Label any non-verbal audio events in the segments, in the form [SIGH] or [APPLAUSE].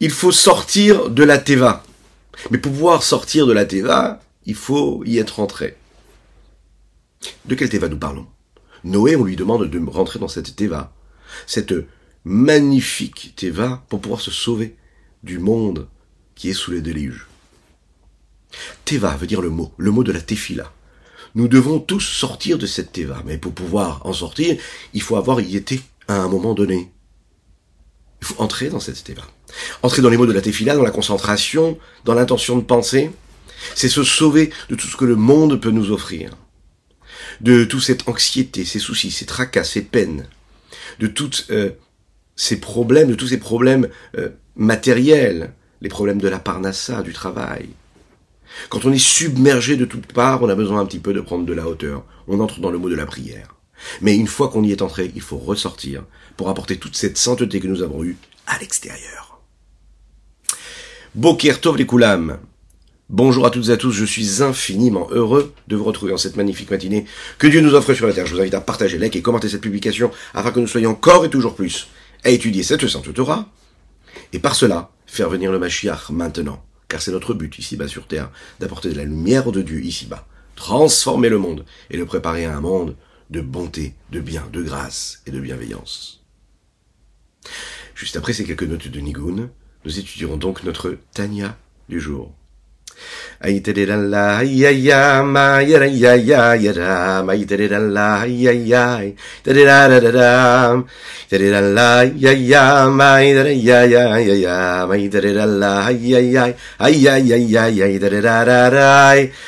il faut sortir de la Teva. Mais pour pouvoir sortir de la Teva, il faut y être entré. De quelle Teva nous parlons? Noé, on lui demande de rentrer dans cette Teva. Cette magnifique Teva pour pouvoir se sauver du monde qui est sous les déluges. Teva veut dire le mot, le mot de la Tefila. Nous devons tous sortir de cette Teva, mais pour pouvoir en sortir, il faut avoir y été à un moment donné. Il faut entrer dans cette Teva. Entrer dans les mots de la Tefila, dans la concentration, dans l'intention de penser, c'est se sauver de tout ce que le monde peut nous offrir. De toute cette anxiété, ces soucis, ces tracas, ces peines, de toutes euh, ces problèmes, de tous ces problèmes euh, matériels, les problèmes de la parnassa, du travail. Quand on est submergé de toutes parts, on a besoin un petit peu de prendre de la hauteur. On entre dans le mot de la prière. Mais une fois qu'on y est entré, il faut ressortir pour apporter toute cette sainteté que nous avons eue à l'extérieur. Boker Tov. Bonjour à toutes et à tous, je suis infiniment heureux de vous retrouver en cette magnifique matinée que Dieu nous offre sur la terre. Je vous invite à partager, like et commenter cette publication afin que nous soyons encore et toujours plus à étudier cette sainte Torah et par cela faire venir le Mashiach maintenant. Car c'est notre but ici-bas sur terre d'apporter de la lumière de Dieu ici-bas, transformer le monde et le préparer à un monde de bonté, de bien, de grâce et de bienveillance. Juste après ces quelques notes de Nigun, nous étudierons donc notre Tanya du jour.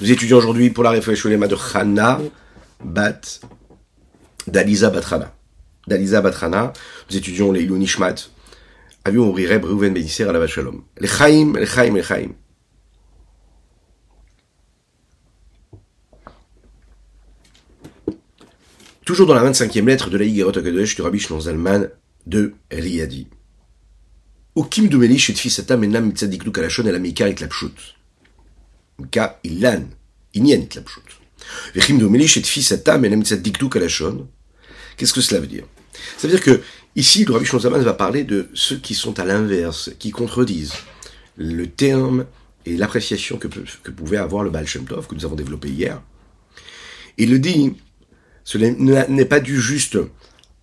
Nous étudions aujourd'hui pour la réflexion de Chana Bat d'Aliza Batrana. D'Aliza Batrana, nous étudions les Ilunishmat, Avion Reb Reuven Bénisser à la. Les Chaim, les Chaim, les Chaim. Toujours dans la 25e lettre de la Higerot Akadosh du Rabbi Shlon Zalman de Riyadi. Ukim dumelish et fisatam enam mitzadik et ilan, et lapshut. Vechim dumelish et fisatam enam mitzadik. Qu'est-ce que cela veut dire? Ça veut dire que Ici, le Rabbi Shlomo va parler de ceux qui sont à l'inverse, qui contredisent le terme et l'appréciation que, pouvait avoir le Baal que nous avons développé hier. Il le dit, ce n'est pas dû juste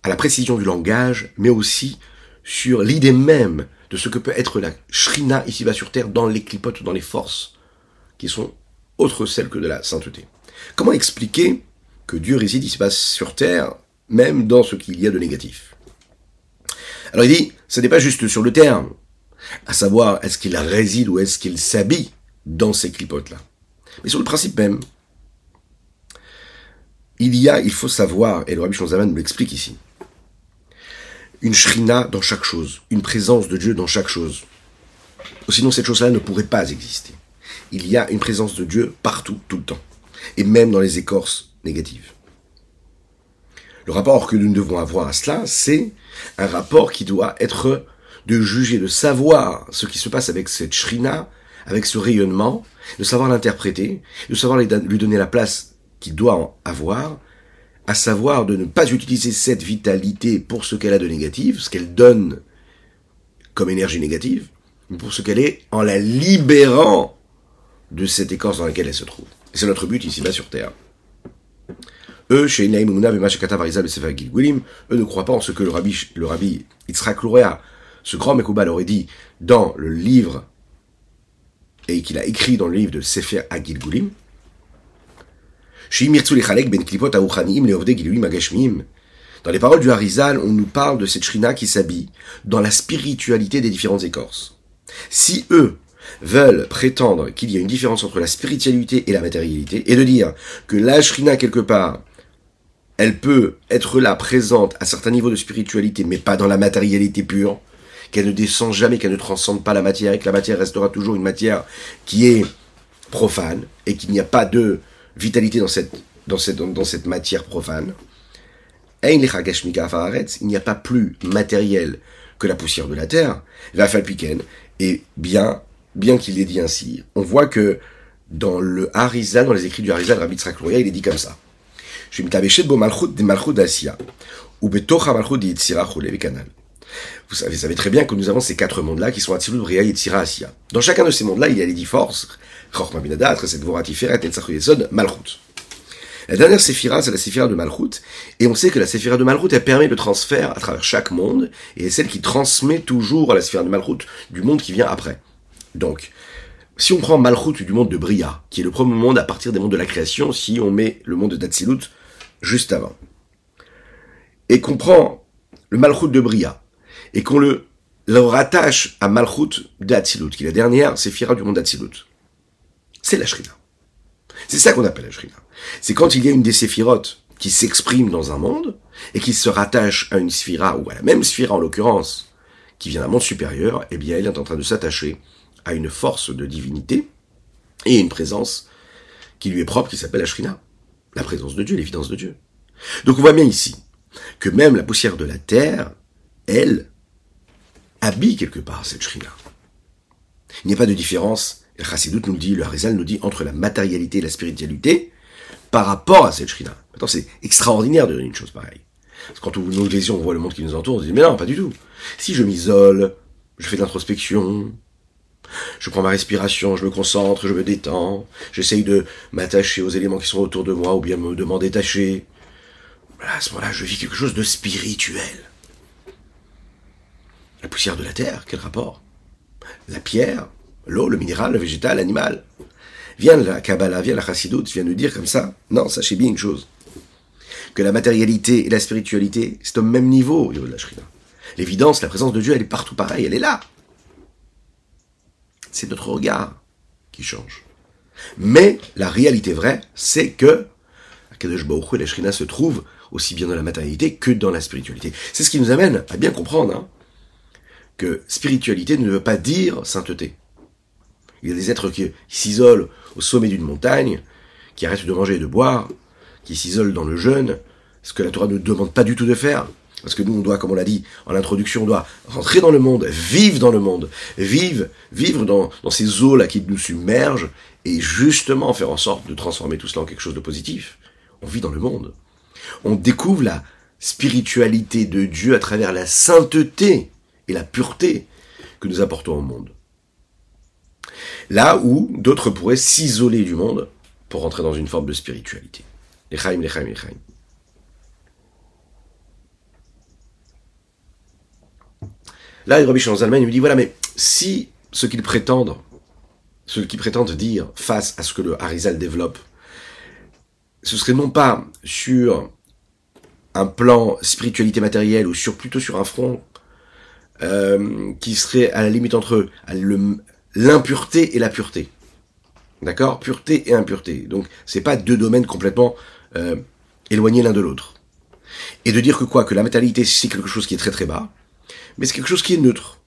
à la précision du langage, mais aussi sur l'idée même de ce que peut être la shrina ici-bas sur terre dans les clipotes, dans les forces, qui sont autres celles que de la sainteté. Comment expliquer que Dieu réside ici-bas sur terre, même dans ce qu'il y a de négatif? Alors il dit, ce n'est pas juste sur le terme, à savoir est-ce qu'il réside ou est-ce qu'il s'habille dans ces clipotes-là, mais sur le principe même. Il y a, il faut savoir, et le Rabbi Shonzaman nous l'explique ici, une shrina dans chaque chose, une présence de Dieu dans chaque chose. Sinon cette chose-là ne pourrait pas exister. Il y a une présence de Dieu partout, tout le temps, et même dans les écorces négatives. Le rapport que nous devons avoir à cela, c'est un rapport qui doit être de juger, de savoir ce qui se passe avec cette shrina, avec ce rayonnement, de savoir l'interpréter, de savoir lui donner la place qu'il doit avoir, à savoir de ne pas utiliser cette vitalité pour ce qu'elle a de négatif, ce qu'elle donne comme énergie négative, mais pour ce qu'elle est en la libérant de cette écorce dans laquelle elle se trouve. C'est notre but ici-bas sur Terre. Eux, chez eux ne croient pas en ce que le rabbi, le rabbi ce grand Mekoubal aurait dit dans le livre, et qu'il a écrit dans le livre de Sefer Agilgulim, dans les paroles du Harizal, on nous parle de cette shrina qui s'habille dans la spiritualité des différentes écorces. Si eux veulent prétendre qu'il y a une différence entre la spiritualité et la matérialité, et de dire que la shrina quelque part elle peut être là, présente à certains niveaux de spiritualité, mais pas dans la matérialité pure, qu'elle ne descend jamais, qu'elle ne transcende pas la matière, et que la matière restera toujours une matière qui est profane, et qu'il n'y a pas de vitalité dans cette, dans cette, dans cette matière profane. Il n'y a pas plus matériel que la poussière de la terre, la falpiken, et bien, bien qu'il l'ait dit ainsi, on voit que dans le Harizal, dans les écrits du Harizal, Rabbi Tzrak il est dit comme ça. Vous savez, vous savez très bien que nous avons ces quatre mondes-là qui sont Atzilut, Bria, Yitzira, Asia. Dans chacun de ces mondes-là, il y a les dix forces, Malchut. La dernière séphira, c'est la séphira de Malchut, et on sait que la séphira de Malchut, elle permet le transfert à travers chaque monde, et est celle qui transmet toujours à la séphira de Malchut du monde qui vient après. Donc, si on prend Malchut du monde de Bria, qui est le premier monde à partir des mondes de la création, si on met le monde d'Atsilut juste avant, et qu'on prend le Malchut de Bria, et qu'on le, le rattache à Malchut d'Atsilut, qui est la dernière séphira du monde d'Atsilut, c'est la Shrina. C'est ça qu'on appelle la Shrina. C'est quand il y a une des qui s'exprime dans un monde et qui se rattache à une sphira, ou à la même sphira en l'occurrence, qui vient d'un monde supérieur, eh bien elle est en train de s'attacher à une force de divinité et une présence qui lui est propre, qui s'appelle la Shrina. La présence de Dieu, l'évidence de Dieu. Donc on voit bien ici que même la poussière de la terre, elle, habille quelque part cette Shrina. Il n'y a pas de différence, Chassidut nous dit, le Harizal nous dit, entre la matérialité et la spiritualité, par rapport à cette shrina. Maintenant, c'est extraordinaire de donner une chose pareille. Parce que quand nous vision, on voit le monde qui nous entoure, on se dit, mais non, pas du tout. Si je m'isole, je fais de l'introspection, je prends ma respiration, je me concentre, je me détends, j'essaye de m'attacher aux éléments qui sont autour de moi ou bien de m'en détacher. À ce moment-là, je vis quelque chose de spirituel. La poussière de la terre, quel rapport? La pierre, l'eau, le minéral, le végétal, l'animal. Vient la Kabbalah, vient la Chassidut, vient nous dire comme ça. Non, sachez bien une chose. Que la matérialité et la spiritualité, c'est au même niveau au niveau de la Shrina. L'évidence, la présence de Dieu, elle est partout pareil, elle est là. C'est notre regard qui change. Mais la réalité vraie, c'est que Kadosh et la Shrina se trouvent aussi bien dans la matérialité que dans la spiritualité. C'est ce qui nous amène à bien comprendre hein, que spiritualité ne veut pas dire sainteté. Il y a des êtres qui s'isolent au sommet d'une montagne, qui arrêtent de manger et de boire, qui s'isolent dans le jeûne, ce que la Torah ne demande pas du tout de faire. Parce que nous, on doit, comme on l'a dit en introduction, on doit rentrer dans le monde, vivre dans le monde, vivre, vivre dans, dans ces eaux-là qui nous submergent, et justement faire en sorte de transformer tout cela en quelque chose de positif. On vit dans le monde. On découvre la spiritualité de Dieu à travers la sainteté et la pureté que nous apportons au monde. Là où d'autres pourraient s'isoler du monde pour rentrer dans une forme de spiritualité. L'Echaim, l'Echaim, l'Echaim. Là, Rabbi Allemagne nous dit, voilà, mais si ce qu'ils prétendent, ce qu'ils prétendent dire face à ce que le Harizal développe, ce serait non pas sur un plan spiritualité matérielle ou sur plutôt sur un front euh, qui serait à la limite entre le, l'impureté et la pureté. D'accord? Pureté et impureté. Donc, c'est pas deux domaines complètement euh, éloignés l'un de l'autre. Et de dire que quoi? Que la matérialité, c'est quelque chose qui est très très bas, mais c'est quelque chose qui est neutre.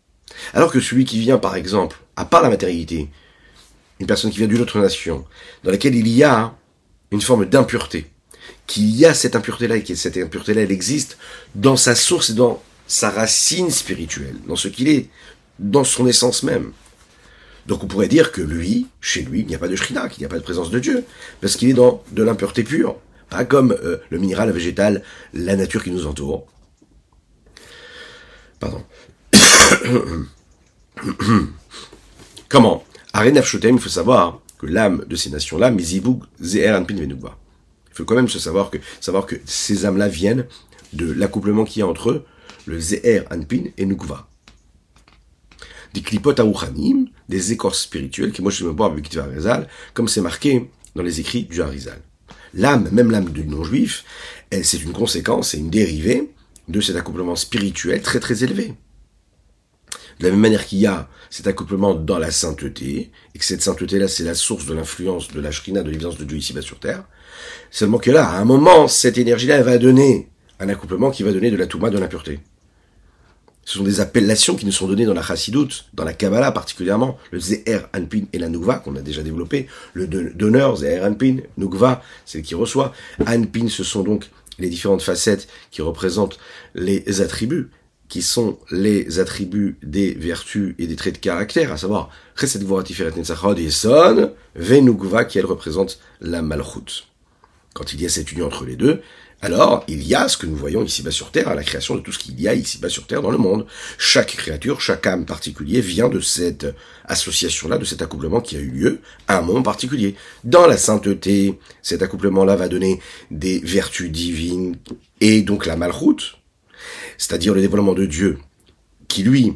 Alors que celui qui vient, par exemple, à part la matérialité, une personne qui vient d'une autre nation, dans laquelle il y a une forme d'impureté, qu'il y a cette impureté-là et que cette impureté-là, elle existe dans sa source et dans sa racine spirituelle, dans ce qu'il est, dans son essence même. Donc on pourrait dire que lui, chez lui, il n'y a pas de shrina, qu'il n'y a pas de présence de Dieu, parce qu'il est dans de l'impureté pure, pas comme euh, le minéral, le végétal, la nature qui nous entoure. Pardon. [COUGHS] Comment? Arenaf il faut savoir que l'âme de ces nations-là, Mizibug, Zeher, Anpin, Venugva. Il faut quand même se savoir que, savoir que ces âmes-là viennent de l'accouplement qu'il y a entre eux, le Zeher, Anpin et Nukva des clipotes aouchanim, des écorces spirituelles, qui moi je me bois avec Harizal, comme c'est marqué dans les écrits du Harizal. L'âme, même l'âme du non-juif, c'est une conséquence, c'est une dérivée de cet accouplement spirituel très très élevé. De la même manière qu'il y a cet accouplement dans la sainteté, et que cette sainteté-là, c'est la source de l'influence de la shrina, de l'évidence de Dieu ici-bas sur terre. Seulement que là, à un moment, cette énergie-là, elle va donner un accouplement qui va donner de la touma, de l'impureté. Ce sont des appellations qui nous sont données dans la Chassidoute, dans la Kabbalah particulièrement, le Zeher Anpin et la Nukva qu'on a déjà développé, le donneur Zeher Anpin, Nukva, c'est qui reçoit. Anpin, ce sont donc les différentes facettes qui représentent les attributs, qui sont les attributs des vertus et des traits de caractère, à savoir Chesed Tiferet Netzachod et Son, Venugva, qui elle représente la Malchut. Quand il y a cette union entre les deux, alors il y a ce que nous voyons ici-bas sur Terre, à la création de tout ce qu'il y a ici-bas sur Terre dans le monde. Chaque créature, chaque âme particulier vient de cette association-là, de cet accouplement qui a eu lieu à un moment particulier. Dans la sainteté, cet accouplement-là va donner des vertus divines et donc la malroute, c'est-à-dire le développement de Dieu, qui lui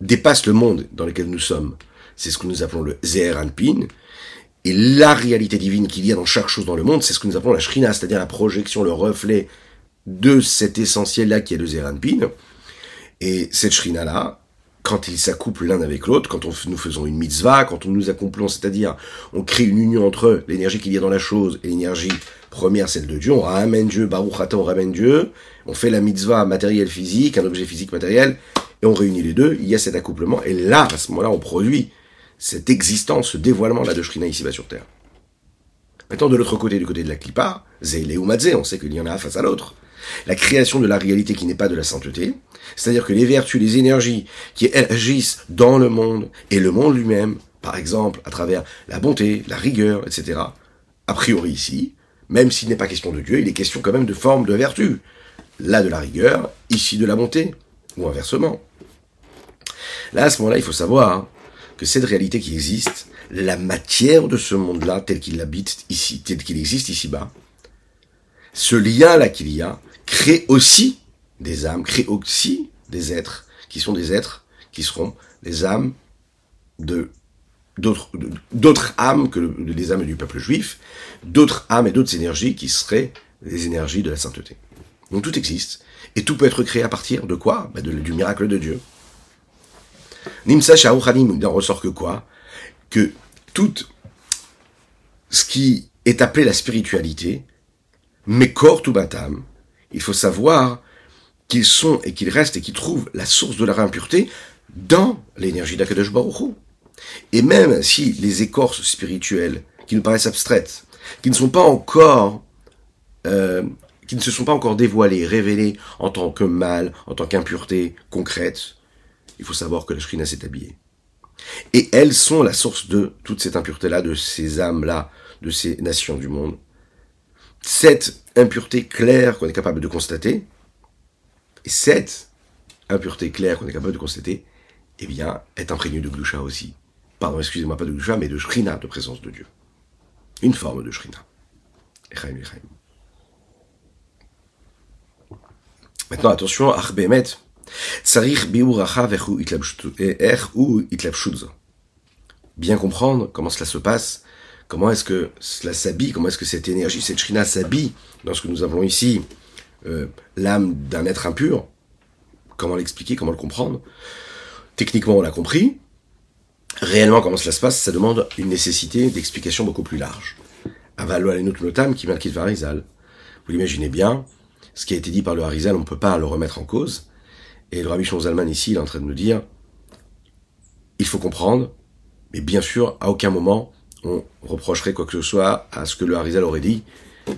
dépasse le monde dans lequel nous sommes. C'est ce que nous appelons le Zeher Anpin, et la réalité divine qu'il y a dans chaque chose dans le monde, c'est ce que nous appelons la Shrina, c'est-à-dire la projection, le reflet de cet essentiel-là qui est le Zeranpin. Et cette Shrina-là, quand ils s'accouplent l'un avec l'autre, quand on, nous faisons une mitzvah, quand on nous accomplons, c'est-à-dire on crée une union entre l'énergie qu'il y a dans la chose et l'énergie première, celle de Dieu, on ramène Dieu, Baruch Ata, on ramène Dieu, on fait la mitzvah matériel physique, un objet physique matériel, et on réunit les deux, il y a cet accouplement, et là, à ce moment-là, on produit cette existence, ce dévoilement-là de Shrina ici-bas sur Terre. Maintenant, de l'autre côté, du côté de la Klippa, Zéle ou Madze, on sait qu'il y en a face à l'autre. La création de la réalité qui n'est pas de la sainteté, c'est-à-dire que les vertus, les énergies qui agissent dans le monde et le monde lui-même, par exemple à travers la bonté, la rigueur, etc., a priori ici, même s'il n'est pas question de Dieu, il est question quand même de forme de vertu. Là de la rigueur, ici de la bonté, ou inversement. Là, à ce moment-là, il faut savoir que cette réalité qui existe, la matière de ce monde-là, tel qu'il habite ici, tel qu'il existe ici-bas, ce lien-là qu'il y a, crée aussi des âmes, crée aussi des êtres, qui sont des êtres qui seront les âmes de d'autres âmes que les âmes du peuple juif, d'autres âmes et d'autres énergies qui seraient les énergies de la sainteté. Donc tout existe, et tout peut être créé à partir de quoi? Ben Du miracle de Dieu. Nimsa Shaouchanim, il n'en ressort que quoi? Que tout ce qui est appelé la spiritualité, mais corps tout il faut savoir qu'ils sont et qu'ils restent et qu'ils trouvent la source de leur impureté dans l'énergie d'Akadosh Et même si les écorces spirituelles, qui nous paraissent abstraites, qui ne sont pas encore, euh, qui ne se sont pas encore dévoilées, révélées en tant que mal, en tant qu'impureté concrète, il faut savoir que la Shrina s'est habillée. Et elles sont la source de toute cette impureté-là, de ces âmes-là, de ces nations du monde. Cette impureté claire qu'on est capable de constater, et cette impureté claire qu'on est capable de constater, eh bien, est imprégnée de Gdusha aussi. Pardon, excusez-moi, pas de Gdusha, mais de Shrina, de présence de Dieu. Une forme de Shrina. Maintenant, attention, Arbemet, Bien comprendre comment cela se passe, comment est-ce que cela s'habille, comment est-ce que cette énergie, cette shrina s'habille dans ce que nous avons ici, euh, l'âme d'un être impur. Comment l'expliquer, comment le comprendre? Techniquement, on l'a compris. Réellement, comment cela se passe, ça demande une nécessité d'explication beaucoup plus large. notam qui Vous l'imaginez bien, ce qui a été dit par le Harizal, on ne peut pas le remettre en cause. Et le Rabbi Zalman ici, il est en train de nous dire, il faut comprendre, mais bien sûr, à aucun moment, on reprocherait quoi que ce soit à ce que le Harizal aurait dit,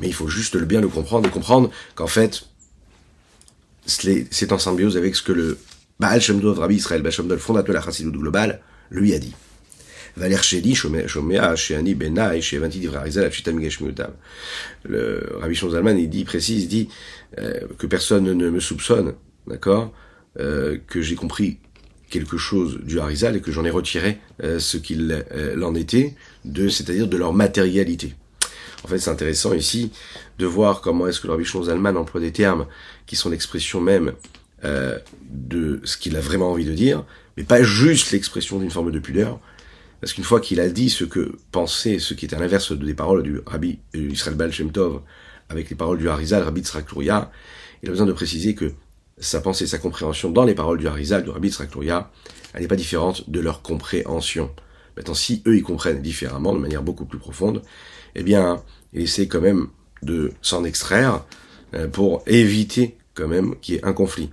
mais il faut juste le bien le comprendre et comprendre qu'en fait, c'est en symbiose avec ce que le Baal Shem Rabbi Israël Baal Shem fondateur de la Chassidut globale, lui a dit. Le Rabbi Zalman, il dit, précise, il dit euh, que personne ne me soupçonne, d'accord? Euh, que j'ai compris quelque chose du Harizal et que j'en ai retiré euh, ce qu'il euh, en était, de, c'est-à-dire de leur matérialité. En fait, c'est intéressant ici de voir comment est-ce que le Rabbi Zalman emploie des termes qui sont l'expression même de ce qu'il a vraiment envie de dire, mais pas juste l'expression d'une forme de pudeur, parce qu'une fois qu'il a dit ce que pensait, ce qui était à l'inverse des paroles du Rabbi Israël Baal Shem Tov, avec les paroles du Harizal, Rabbi Tzrak il a besoin de préciser que sa pensée, sa compréhension dans les paroles du Harizal, du Rabbi Traktoria, elle n'est pas différente de leur compréhension. Maintenant, si eux, ils comprennent différemment, de manière beaucoup plus profonde, eh bien, il essaie quand même de s'en extraire euh, pour éviter quand même qu'il y ait un conflit.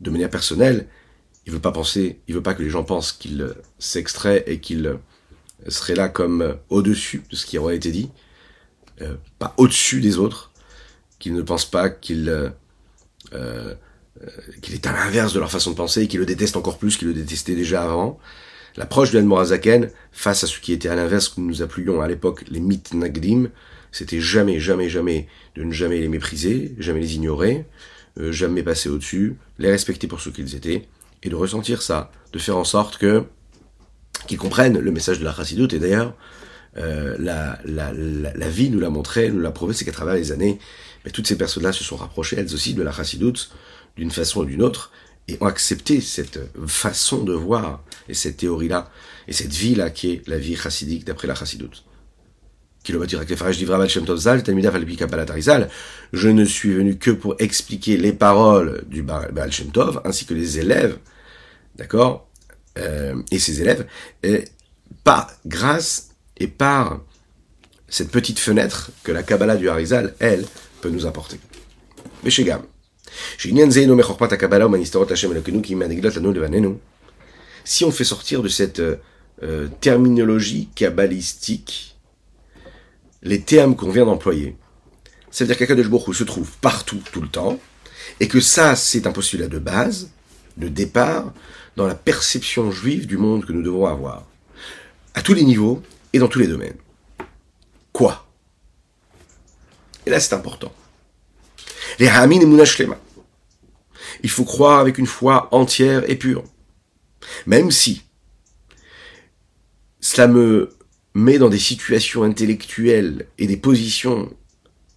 De manière personnelle, il veut pas penser, il veut pas que les gens pensent qu'il euh, s'extrait et qu'il euh, serait là comme au-dessus de ce qui aurait été dit, pas au-dessus des autres, qu'il ne pense pas qu'il qu'il est à l'inverse de leur façon de penser et qu'il le déteste encore plus qu'il le détestait déjà avant. L'approche du Morazaken face à ce qui était à l'inverse que nous appelions à l'époque les mitnagdim, c'était jamais, jamais, jamais de ne jamais les mépriser, jamais les ignorer, euh, jamais passer au-dessus, les respecter pour ce qu'ils étaient, et de ressentir ça, de faire en sorte que qu'ils comprennent le message de la chassidoute. Et d'ailleurs, euh, la, la, la, vie nous l'a montré, nous l'a prouvé, c'est qu'à travers les années, mais toutes ces personnes-là se sont rapprochées, elles aussi, de la chassidoute, d'une façon ou d'une autre, et ont accepté cette façon de voir, et cette théorie-là, et cette vie-là qui est la vie chassidique d'après la chassidoute. Je ne suis venu que pour expliquer les paroles du Baal Shem Tov, ainsi que les élèves, d'accord, euh, et ses élèves, et par grâce et par cette petite fenêtre que la Kabbalah du Harizal, elle, peut nous apporter. Mais chez Gam, si on fait sortir de cette euh, terminologie kabbalistique les termes qu'on vient d'employer. Ça veut dire qu'Akadosh Baruch se trouve partout, tout le temps, et que ça, c'est un postulat de base, de départ, dans la perception juive du monde que nous devons avoir. À tous les niveaux et dans tous les domaines. Quoi? Et là, c'est important. Les Hamin et. Il faut croire avec une foi entière et pure. Même si cela me met dans des situations intellectuelles et des positions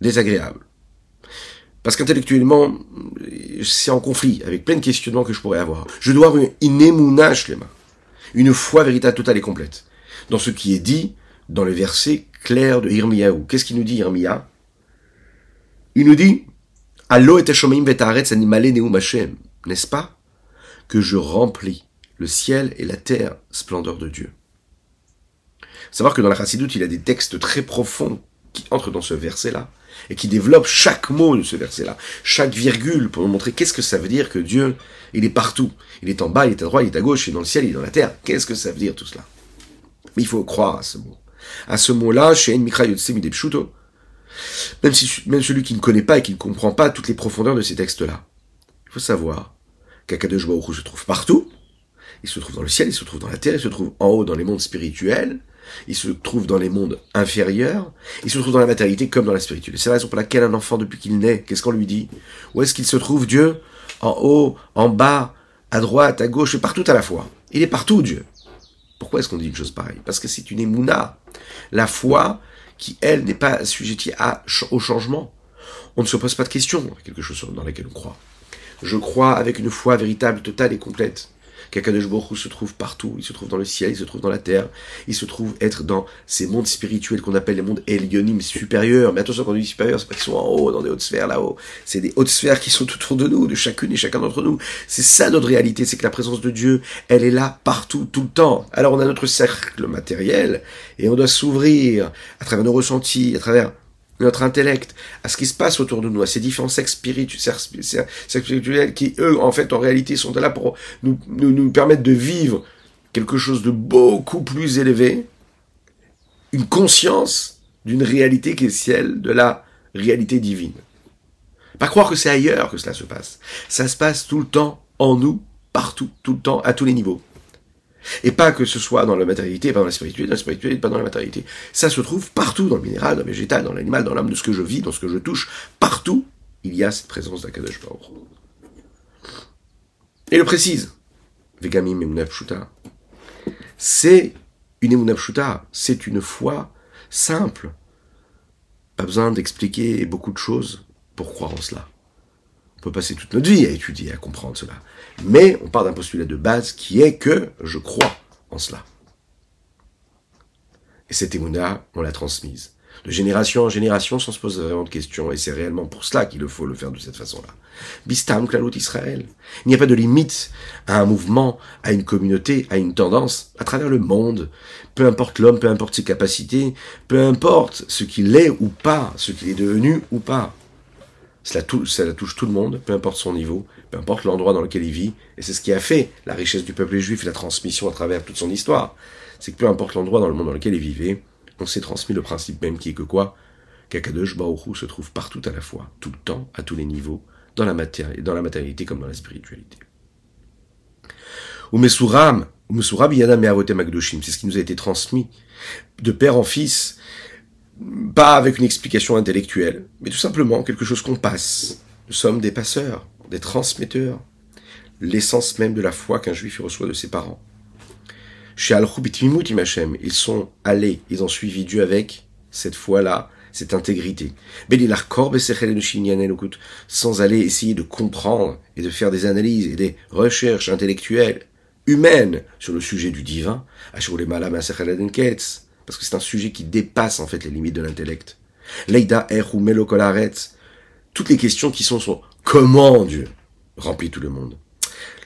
désagréables. Parce qu'intellectuellement, c'est en conflit avec plein de questionnements que je pourrais avoir. Je dois avoir une. Une foi véritable totale et complète. Dans ce qui est dit dans le verset clair de Irmiyahu. Qu'est-ce qu'il nous dit, Irmiya Il nous dit, Allo et N'est-ce pas? Que je remplis le ciel et la terre, splendeur de Dieu Savoir que dans la Chassidoute, il y a des textes très profonds qui entrent dans ce verset-là et qui développent chaque mot de ce verset-là, chaque virgule pour nous montrer qu'est-ce que ça veut dire que Dieu, il est partout. Il est en bas, il est à droite, il est à gauche, il est dans le ciel, il est dans la terre. Qu'est-ce que ça veut dire tout cela? Mais il faut croire à ce mot. À ce mot-là, chez Mikra Pshuto, même, celui qui ne connaît pas et qui ne comprend pas toutes les profondeurs de ces textes-là, il faut savoir qu'Akadosh Baruch se trouve partout, il se trouve dans le ciel, il se trouve dans la terre, il se trouve en haut dans les mondes spirituels, il se trouve dans les mondes inférieurs, il se trouve dans la matérialité comme dans la spiritualité. C'est la raison pour laquelle un enfant, depuis qu'il naît, qu'est-ce qu'on lui dit? Où est-ce qu'il se trouve Dieu? En haut, en bas, à droite, à gauche, partout à la fois. Il est partout, Dieu. Pourquoi est-ce qu'on dit une chose pareille? Parce que c'est une émouna. La foi qui, elle, n'est pas assujettie au changement. On ne se pose pas de questions, quelque chose dans laquelle on croit. Je crois avec une foi véritable, totale et complète qu'Akadosh Baruch se trouve partout, il se trouve dans le ciel, il se trouve dans la terre, il se trouve être dans ces mondes spirituels qu'on appelle les mondes Elionim supérieurs. Mais attention, quand on dit supérieurs, c'est pas qu'ils sont en haut, dans des hautes sphères là-haut. C'est des hautes sphères qui sont autour de nous, de chacune et chacun d'entre nous. C'est ça notre réalité, c'est que la présence de Dieu, elle est là partout, tout le temps. Alors on a notre cercle matériel et on doit s'ouvrir à travers nos ressentis, à travers notre intellect, à ce qui se passe autour de nous, à ces différents sexes spirituels qui, eux, en fait, en réalité, sont là pour nous, nous, nous permettre de vivre quelque chose de beaucoup plus élevé, une conscience d'une réalité qui est celle de la réalité divine. Pas croire que c'est ailleurs que cela se passe. Ça se passe tout le temps en nous, partout, tout le temps, à tous les niveaux. Et pas que ce soit dans la matérialité, pas dans la spiritualité, dans la spiritualité, pas dans la matérialité. Ça se trouve partout, dans le minéral, dans le végétal, dans l'animal, dans l'âme, de ce que je vis, dans ce que je touche. Partout, il y a cette présence d'Akadosh Baruch. Et le précise. Vegamim Emunapshuta. C'est une Emunapshuta. C'est une foi simple. Pas besoin d'expliquer beaucoup de choses pour croire en cela. On peut passer toute notre vie à étudier, à comprendre cela. Mais on part d'un postulat de base qui est que je crois en cela. Et cette émouna, on l'a transmise. de génération en génération sans se poser vraiment de questions. Et c'est réellement pour cela qu'il faut le faire de cette façon-là. Bistam Klalut Israël. Il n'y a pas de limite à un mouvement, à une communauté, à une tendance, à travers le monde. Peu importe l'homme, peu importe ses capacités, peu importe ce qu'il est ou pas, ce qu'il est devenu ou pas. Cela touche, tout le monde, peu importe son niveau, peu importe l'endroit dans lequel il vit. Et c'est ce qui a fait la richesse du peuple juif et la transmission à travers toute son histoire. C'est que peu importe l'endroit dans le monde dans lequel il vivait, on s'est transmis le principe même qui est que quoi? Qu'Akadosh Baruch se trouve partout à la fois, tout le temps, à tous les niveaux, dans la, matière, dans la matérialité comme dans la spiritualité. Umesuram, Umesuram Yadam Magdoshim, c'est ce qui nous a été transmis de père en fils, pas avec une explication intellectuelle, mais tout simplement quelque chose qu'on passe. Nous sommes des passeurs, des transmetteurs, l'essence même de la foi qu'un juif reçoit de ses parents. Chez al ils sont allés, ils ont suivi Dieu avec cette foi-là, cette intégrité. Sans aller essayer de comprendre et de faire des analyses et des recherches intellectuelles, humaines sur le sujet du divin, parce que c'est un sujet qui dépasse en fait les limites de l'intellect. Leida er ou toutes les questions qui sont sur comment Dieu remplit tout le monde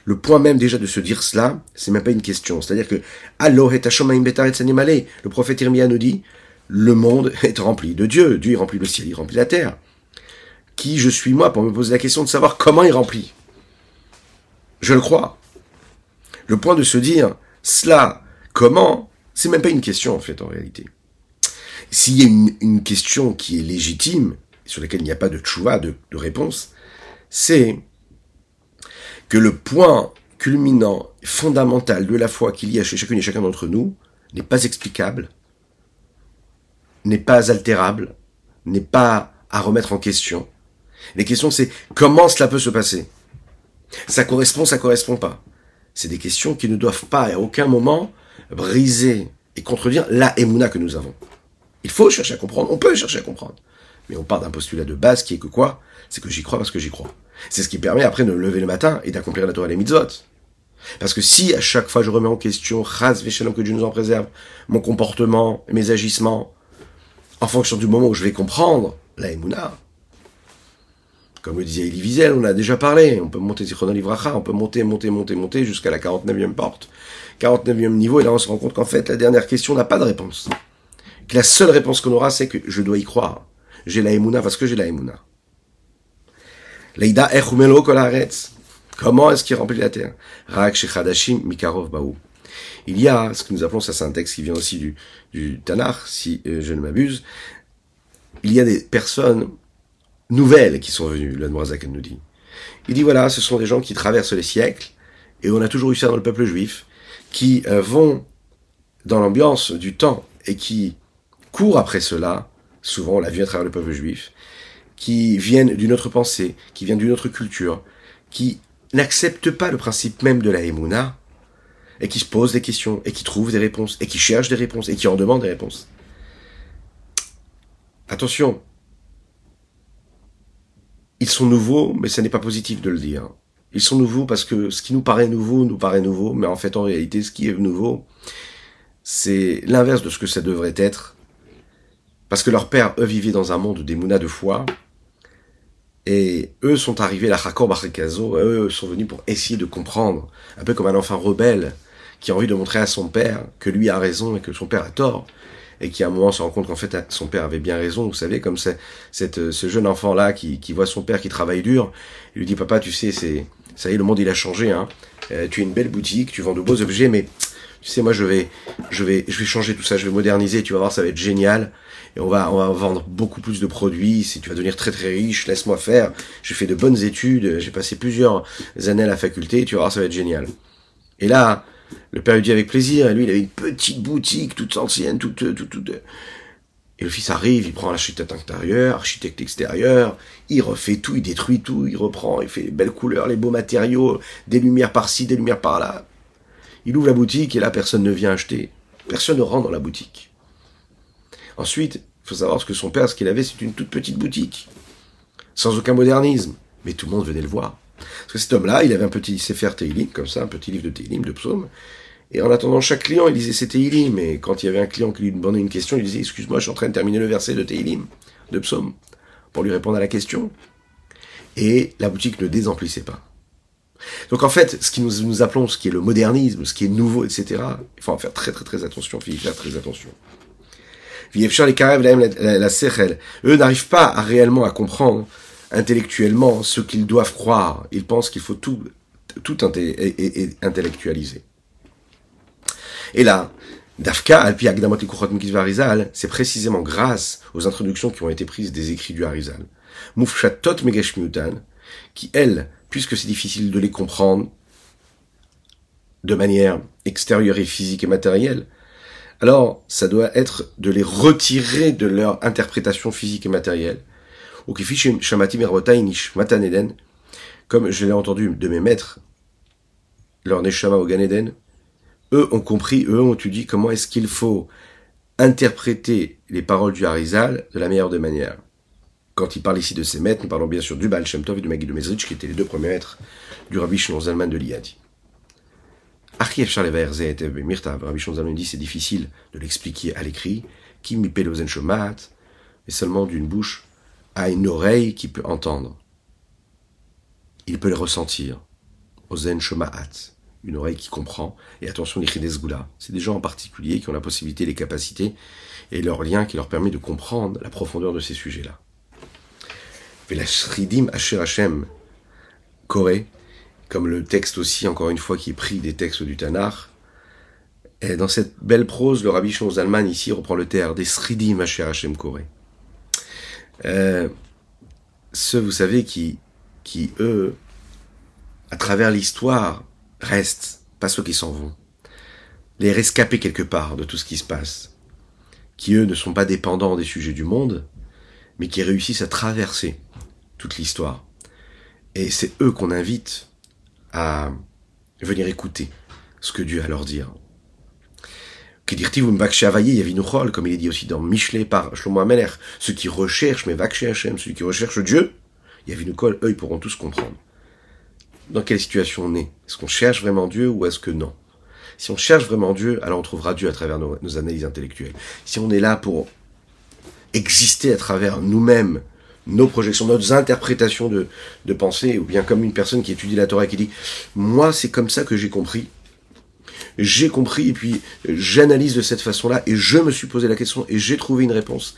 le point même déjà de se dire cela, c'est même pas une question. C'est-à-dire que, le prophète Irmia nous dit, le monde [LAUGHS] est rempli de Dieu. Dieu remplit le ciel, il remplit la terre. Qui je suis moi pour me poser la question de savoir comment il remplit? Je le crois. Le point de se dire, cela, comment, c'est même pas une question en fait en réalité. S'il y a une, question qui est légitime, sur laquelle il n'y a pas de tchouva, de réponse, c'est que le point culminant, fondamental de la foi qu'il y a chez chacune et chacun d'entre nous n'est pas explicable, n'est pas altérable, n'est pas à remettre en question. Les questions, c'est comment cela peut se passer Ça correspond, ça correspond pas. C'est des questions qui ne doivent pas à aucun moment briser et contredire la émouna que nous avons. Il faut chercher à comprendre, on peut chercher à comprendre. Mais on part d'un postulat de base qui est que quoi? C'est que j'y crois parce que j'y crois. C'est ce qui permet après de me lever le matin et d'accomplir la Torah et les mitzvot. Parce que si à chaque fois je remets en question, Veshalom, que Dieu nous en préserve, mon comportement, mes agissements, en fonction du moment où je vais comprendre la Emouna, comme le disait Elie Wiesel, on a déjà parlé, on peut monter Zichron Livracha, on peut monter, monter, monter, monter jusqu'à la 49e porte, 49e niveau, et là on se rend compte qu'en fait la dernière question n'a pas de réponse. Que la seule réponse qu'on aura, c'est que je dois y croire. J'ai la Emouna parce que j'ai la Emouna. Leida Comment est-ce qu'il remplit la terre? Mikarov Baou. Il y a ce que nous appelons, ça c'est un texte qui vient aussi du, du si euh, je ne m'abuse, il y a des personnes nouvelles qui sont venues, le nous dit. Il dit voilà, ce sont des gens qui traversent les siècles, et on a toujours eu ça dans le peuple juif, qui euh, vont dans l'ambiance du temps et qui courent après cela, souvent on l'a vu à travers le peuple juif, qui viennent d'une autre pensée, qui viennent d'une autre culture, qui n'acceptent pas le principe même de la Emouna, et qui se posent des questions, et qui trouvent des réponses, et qui cherchent des réponses, et qui en demandent des réponses. Attention, ils sont nouveaux, mais ce n'est pas positif de le dire. Ils sont nouveaux parce que ce qui nous paraît nouveau nous paraît nouveau, mais en fait en réalité ce qui est nouveau, c'est l'inverse de ce que ça devrait être. Parce que leurs pères, eux, vivaient dans un monde des mounas de foi, et eux sont arrivés, la Chakor Barrikazo, eux sont venus pour essayer de comprendre, un peu comme un enfant rebelle qui a envie de montrer à son père que lui a raison et que son père a tort, et qui à un moment se rend compte qu'en fait son père avait bien raison, vous savez, comme c'est cette, ce jeune enfant-là qui, qui voit son père qui travaille dur, il lui dit papa tu sais c'est ça y est le monde il a changé hein, euh, tu es une belle boutique, tu vends de beaux objets mais tu sais moi je vais je vais je vais changer tout ça, je vais moderniser, tu vas voir ça va être génial. Et on va, on va vendre beaucoup plus de produits, si tu vas devenir très très riche, laisse-moi faire, j'ai fait de bonnes études, j'ai passé plusieurs années à la faculté, tu vas voir, ça va être génial. Et là, le père lui dit avec plaisir, et lui il avait une petite boutique toute ancienne, toute, toute, toute, et le fils arrive, il prend l'architecte intérieur, architecte extérieur, il refait tout, il détruit tout, il reprend, il fait les belles couleurs, les beaux matériaux, des lumières par-ci, des lumières par-là. Il ouvre la boutique et là personne ne vient acheter. Personne ne rentre dans la boutique. Ensuite, il faut savoir ce que son père, ce qu'il avait, c'est une toute petite boutique, sans aucun modernisme. Mais tout le monde venait le voir. Parce que cet homme-là, il avait un petit Sefer Teilim, comme ça, un petit livre de Teilim, de psaumes, Et en attendant chaque client, il disait c'est Teilim. Et quand il y avait un client qui lui demandait une question, il disait excuse-moi, je suis en train de terminer le verset de Teilim, de Psaume, pour lui répondre à la question. Et la boutique ne désemplissait pas. Donc en fait, ce qui nous, nous appelons, ce qui est le modernisme, ce qui est nouveau, etc., il faut en faire très très très attention, il faut faire très attention. Eux n'arrivent pas à réellement à comprendre intellectuellement ce qu'ils doivent croire. Ils pensent qu'il faut tout, tout intellectualiser. Et là, Dafka, Alpi Agdamot Harizal, c'est précisément grâce aux introductions qui ont été prises des écrits du Harizal. Mufshatot Megashmiutan, qui elles, puisque c'est difficile de les comprendre de manière extérieure et physique et matérielle, alors ça doit être de les retirer de leur interprétation physique et matérielle. Comme je l'ai entendu de mes maîtres, leur Neshama au Gan Eden, eux ont compris, eux ont étudié comment est-ce qu'il faut interpréter les paroles du Harizal de la meilleure des manières. Quand il parle ici de ses maîtres, nous parlons bien sûr du Baal Shem Tov et du Magid de qui étaient les deux premiers maîtres du Rabbi Shimon Zalman de l'Iyadi. Rabbi Shimon Zalman dit c'est difficile de l'expliquer à l'écrit, qui mipelozen shomat, et seulement d'une bouche à une oreille qui peut entendre. Il peut le ressentir. Ozen shomaat une oreille qui comprend. Et attention, les Gula, c'est des gens en particulier qui ont la possibilité, les capacités et leur lien qui leur permet de comprendre la profondeur de ces sujets-là. Velashridim Asher Hashem, Koré, comme le texte aussi, encore une fois, qui est pris des textes du Tanar. Dans cette belle prose, le rabbi Shon Zalman ici reprend le terme des Sridim Asher Hashem Koré. Euh, ceux, vous savez, qui, qui, eux, à travers l'histoire, restent, pas ceux qui s'en vont. Les rescapés quelque part de tout ce qui se passe, qui eux ne sont pas dépendants des sujets du monde, mais qui réussissent à traverser toute l'histoire. Et c'est eux qu'on invite à venir écouter ce que Dieu a à leur dire. Comme il est dit aussi dans Michelet par Shlomo Ameler, ceux qui recherchent, mais Hashem, ceux qui recherchent Dieu, Yavinukol, eux, ils pourront tous comprendre dans quelle situation on est? Est-ce qu'on cherche vraiment Dieu ou est-ce que non? Si on cherche vraiment Dieu, alors on trouvera Dieu à travers nos, analyses intellectuelles. Si on est là pour exister à travers nous-mêmes, nos projections, nos interprétations de, de pensée, ou bien comme une personne qui étudie la Torah et qui dit « Moi, c'est comme ça que j'ai compris. J'ai compris, et puis j'analyse de cette façon-là, et je me suis posé la question, et j'ai trouvé une réponse.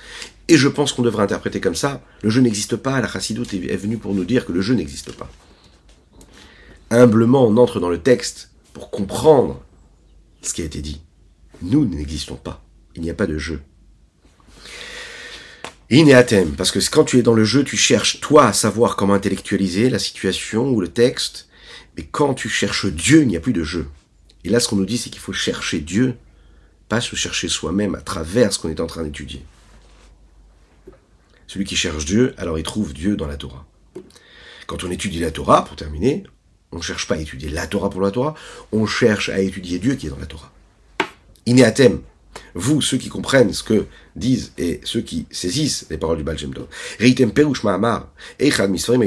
Et je pense qu'on devrait interpréter comme ça. Le jeu n'existe pas, la chassidoute est venue pour nous dire que le jeu n'existe pas humblement on entre dans le texte pour comprendre ce qui a été dit. Nous n'existons pas. Il n'y a pas de jeu. Inéatem, parce que quand tu es dans le jeu, tu cherches toi à savoir comment intellectualiser la situation ou le texte, mais quand tu cherches Dieu, il n'y a plus de jeu. Et là, ce qu'on nous dit, c'est qu'il faut chercher Dieu, pas se chercher soi-même à travers ce qu'on est en train d'étudier. Celui qui cherche Dieu, alors il trouve Dieu dans la Torah. Quand on étudie la Torah, pour terminer, on ne cherche pas à étudier la Torah pour la Torah, on cherche à étudier Dieu qui est dans la Torah. Inéatem, vous, ceux qui comprennent ce que disent et ceux qui saisissent les paroles du Baal Shem perush echad misfarim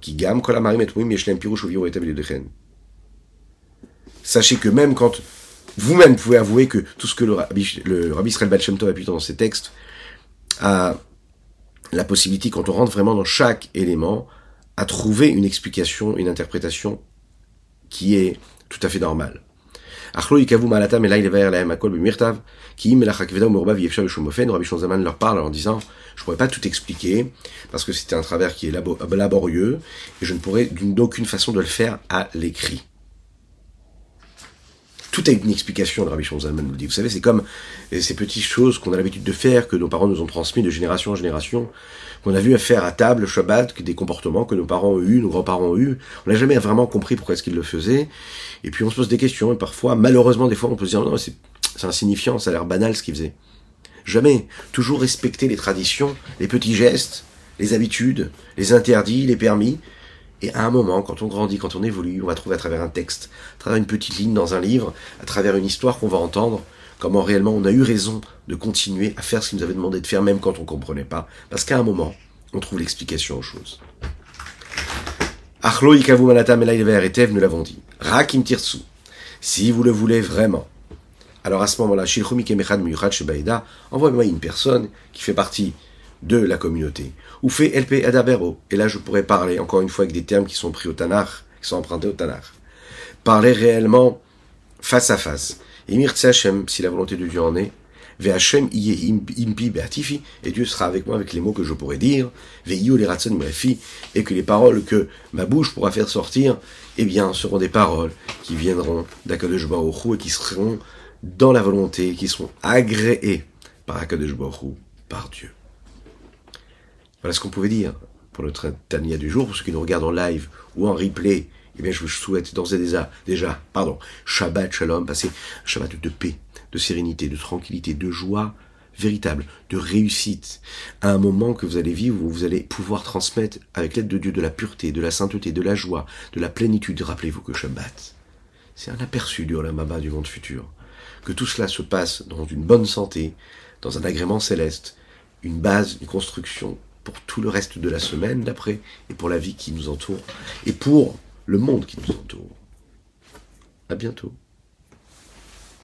ki gam kol et yeshlem pirush Sachez que même quand vous-même pouvez avouer que tout ce que le rabbi, le rabbi Israël a pu dans ses textes a la possibilité, quand on rentre vraiment dans chaque élément, à trouver une explication, une interprétation qui est tout à fait normale. Rabbi Shonzaman leur parle en disant je pourrais pas tout expliquer parce que c'était un travers qui est laborieux et je ne pourrais d'aucune façon de le faire à l'écrit. Tout a une explication, le Rabbi Shonzaman nous dit. Vous savez, c'est comme ces petites choses qu'on a l'habitude de faire, que nos parents nous ont transmis de génération en génération qu'on a vu faire à table Shabbat, des comportements que nos parents ont eu, nos grands-parents ont eu. On n'a jamais vraiment compris pourquoi est-ce qu'ils le faisaient. Et puis on se pose des questions, et parfois, malheureusement, des fois, on peut se dire, non, c'est insignifiant, ça a l'air banal ce qu'ils faisaient. Jamais. Toujours respecter les traditions, les petits gestes, les habitudes, les interdits, les permis. Et à un moment, quand on grandit, quand on évolue, on va trouver à travers un texte, à travers une petite ligne dans un livre, à travers une histoire qu'on va entendre, comment réellement on a eu raison de continuer à faire ce qu'il nous avait demandé de faire, même quand on ne comprenait pas. Parce qu'à un moment, on trouve l'explication aux choses. Achlo ikavu malatam nous l'avons dit. Rakim tirsu. si vous le voulez vraiment. Alors à ce moment-là, envoie-moi une personne qui fait partie de la communauté. Ou fait LP Adabero. Et là, je pourrais parler, encore une fois, avec des termes qui sont pris au Tanakh, qui sont empruntés au Tanakh. Parler réellement face à face. Et Hashem, si la volonté de Dieu en est, Ve'Hashem impi beatifi, et Dieu sera avec moi avec les mots que je pourrais dire, ve'yu les et que les paroles que ma bouche pourra faire sortir, eh bien, seront des paroles qui viendront d'Akadosh Baruch et qui seront dans la volonté, qui seront agréées par Akadosh Baruch par Dieu. Voilà ce qu'on pouvait dire pour notre Tania du jour. Pour ceux qui nous regardent en live ou en replay, eh bien, je vous souhaite d'ores et déjà, déjà, pardon, Shabbat Shalom, passer un Shabbat de paix, de sérénité, de tranquillité, de joie véritable, de réussite, à un moment que vous allez vivre où vous allez pouvoir transmettre avec l'aide de Dieu de la pureté, de la sainteté, de la joie, de la plénitude. Rappelez-vous que Shabbat, c'est un aperçu du Olamaba du monde futur. Que tout cela se passe dans une bonne santé, dans un agrément céleste, une base, une construction pour tout le reste de la semaine d'après, et pour la vie qui nous entoure, et pour le monde qui nous entoure. À bientôt.